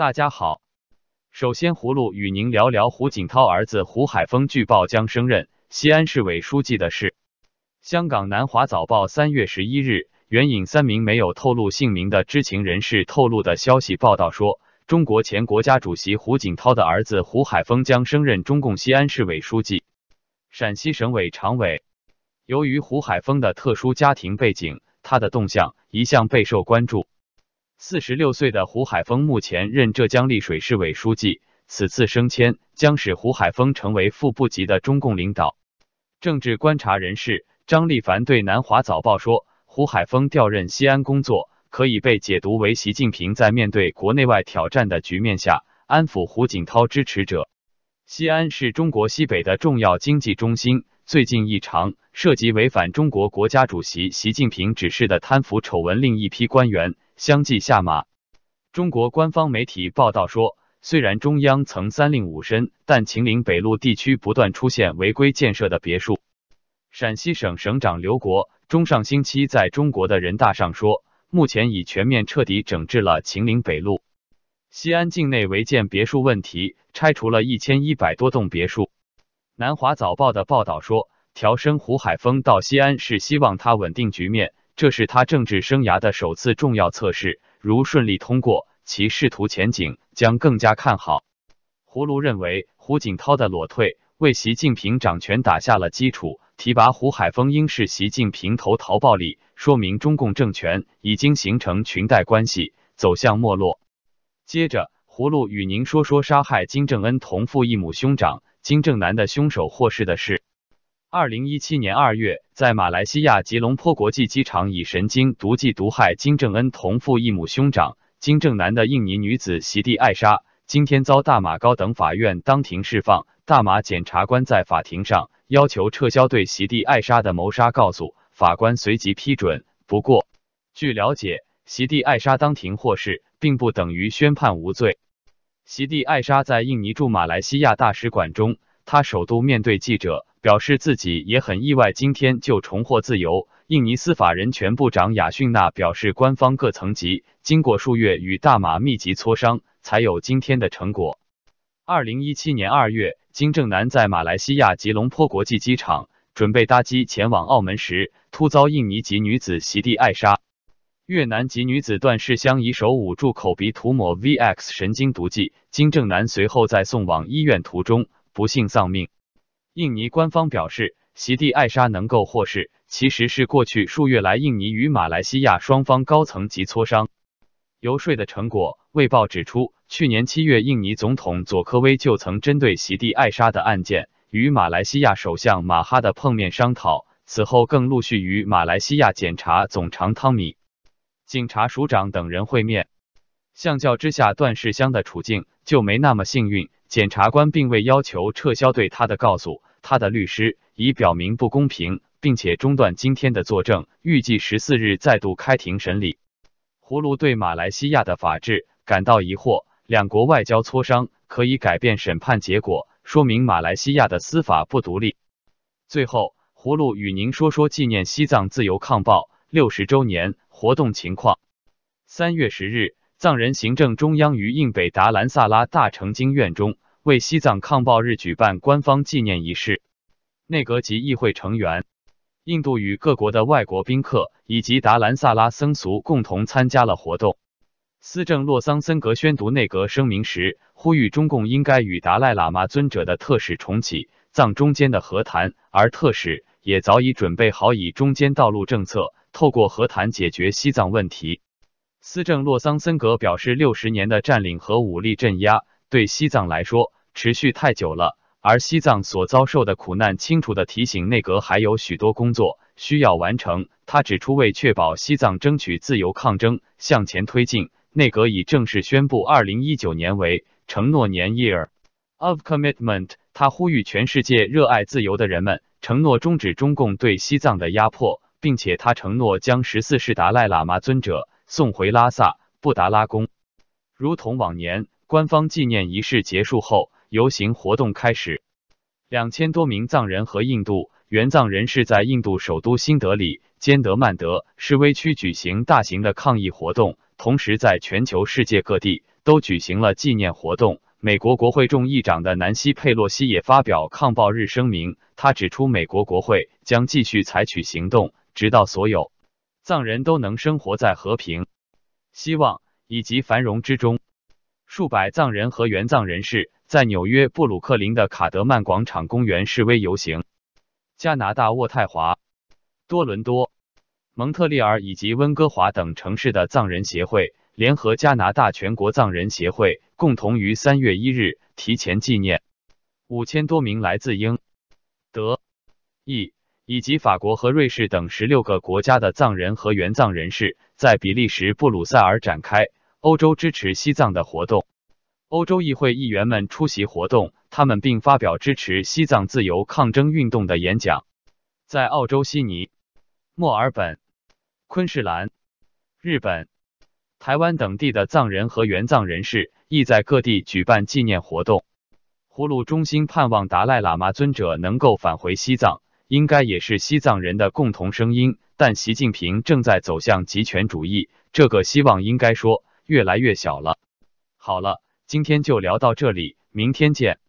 大家好，首先葫芦与您聊聊胡锦涛儿子胡海峰据报将升任西安市委书记的事。香港南华早报三月十一日援引三名没有透露姓名的知情人士透露的消息报道说，中国前国家主席胡锦涛的儿子胡海峰将升任中共西安市委书记、陕西省委常委。由于胡海峰的特殊家庭背景，他的动向一向备受关注。四十六岁的胡海峰目前任浙江丽水市委书记，此次升迁将使胡海峰成为副部级的中共领导。政治观察人士张立凡对南华早报说：“胡海峰调任西安工作，可以被解读为习近平在面对国内外挑战的局面下，安抚胡锦涛支持者。西安是中国西北的重要经济中心，最近一场涉及违反中国国家主席习近平指示的贪腐丑闻，令一批官员。”相继下马。中国官方媒体报道说，虽然中央曾三令五申，但秦岭北路地区不断出现违规建设的别墅。陕西省省长刘国中上星期在中国的人大上说，目前已全面彻底整治了秦岭北路、西安境内违建别墅问题，拆除了一千一百多栋别墅。南华早报的报道说，调升胡海峰到西安是希望他稳定局面。这是他政治生涯的首次重要测试，如顺利通过，其仕途前景将更加看好。胡卢认为，胡锦涛的裸退为习近平掌权打下了基础，提拔胡海峰应是习近平投桃报李，说明中共政权已经形成裙带关系，走向没落。接着，胡卢与您说说杀害金正恩同父异母兄长金正男的凶手获释的事。二零一七年二月，在马来西亚吉隆坡国际机场以神经毒剂毒害金正恩同父异母兄长金正男的印尼女子席地艾莎，今天遭大马高等法院当庭释放。大马检察官在法庭上要求撤销对席地艾莎的谋杀告诉，法官随即批准。不过，据了解，席地艾莎当庭获释，并不等于宣判无罪。席地艾莎在印尼驻马来西亚大使馆中，她首度面对记者。表示自己也很意外，今天就重获自由。印尼司法人权部长雅逊娜表示，官方各层级经过数月与大马密集磋商，才有今天的成果。二零一七年二月，金正男在马来西亚吉隆坡国际机场准备搭机前往澳门时，突遭印尼籍女子席地艾莎。越南籍女子段世香以手捂住口鼻涂抹 VX 神经毒剂，金正男随后在送往医院途中不幸丧命。印尼官方表示，席地艾莎能够获释，其实是过去数月来印尼与马来西亚双方高层级磋商游说的成果。卫报指出，去年七月，印尼总统佐科威就曾针对席地艾莎的案件与马来西亚首相马哈的碰面商讨，此后更陆续与马来西亚检察总长汤米、警察署长等人会面。相较之下，段世香的处境就没那么幸运。检察官并未要求撤销对他的告诉，他的律师已表明不公平，并且中断今天的作证，预计十四日再度开庭审理。胡卢对马来西亚的法治感到疑惑，两国外交磋商可以改变审判结果，说明马来西亚的司法不独立。最后，胡卢与您说说纪念西藏自由抗暴六十周年活动情况。三月十日。藏人行政中央于印北达兰萨拉大成经院中为西藏抗暴日举办官方纪念仪式，内阁及议会成员、印度与各国的外国宾客以及达兰萨拉僧俗共同参加了活动。司政洛桑森格宣读内阁声明时，呼吁中共应该与达赖喇嘛尊者的特使重启藏中间的和谈，而特使也早已准备好以中间道路政策，透过和谈解决西藏问题。司政洛桑森格表示，六十年的占领和武力镇压对西藏来说持续太久了，而西藏所遭受的苦难，清楚的提醒内阁还有许多工作需要完成。他指出，为确保西藏争取自由抗争向前推进，内阁已正式宣布二零一九年为承诺年 （Year of Commitment）。他呼吁全世界热爱自由的人们承诺终止中共对西藏的压迫，并且他承诺将十四世达赖喇嘛尊者。送回拉萨布达拉宫，如同往年，官方纪念仪式结束后，游行活动开始。两千多名藏人和印度援藏人士在印度首都新德里坚德曼德示威区举行大型的抗议活动，同时在全球世界各地都举行了纪念活动。美国国会众议长的南希·佩洛西也发表抗暴日声明，他指出，美国国会将继续采取行动，直到所有藏人都能生活在和平、希望以及繁荣之中。数百藏人和原藏人士在纽约布鲁克林的卡德曼广场公园示威游行。加拿大渥太华、多伦多、蒙特利尔以及温哥华等城市的藏人协会。联合加拿大全国藏人协会共同于三月一日提前纪念五千多名来自英、德、意以及法国和瑞士等十六个国家的藏人和援藏人士，在比利时布鲁塞尔展开欧洲支持西藏的活动。欧洲议会议员们出席活动，他们并发表支持西藏自由抗争运动的演讲。在澳洲悉尼、墨尔本、昆士兰、日本。台湾等地的藏人和援藏人士亦在各地举办纪念活动。葫芦中心盼望达赖喇嘛尊者能够返回西藏，应该也是西藏人的共同声音。但习近平正在走向极权主义，这个希望应该说越来越小了。好了，今天就聊到这里，明天见。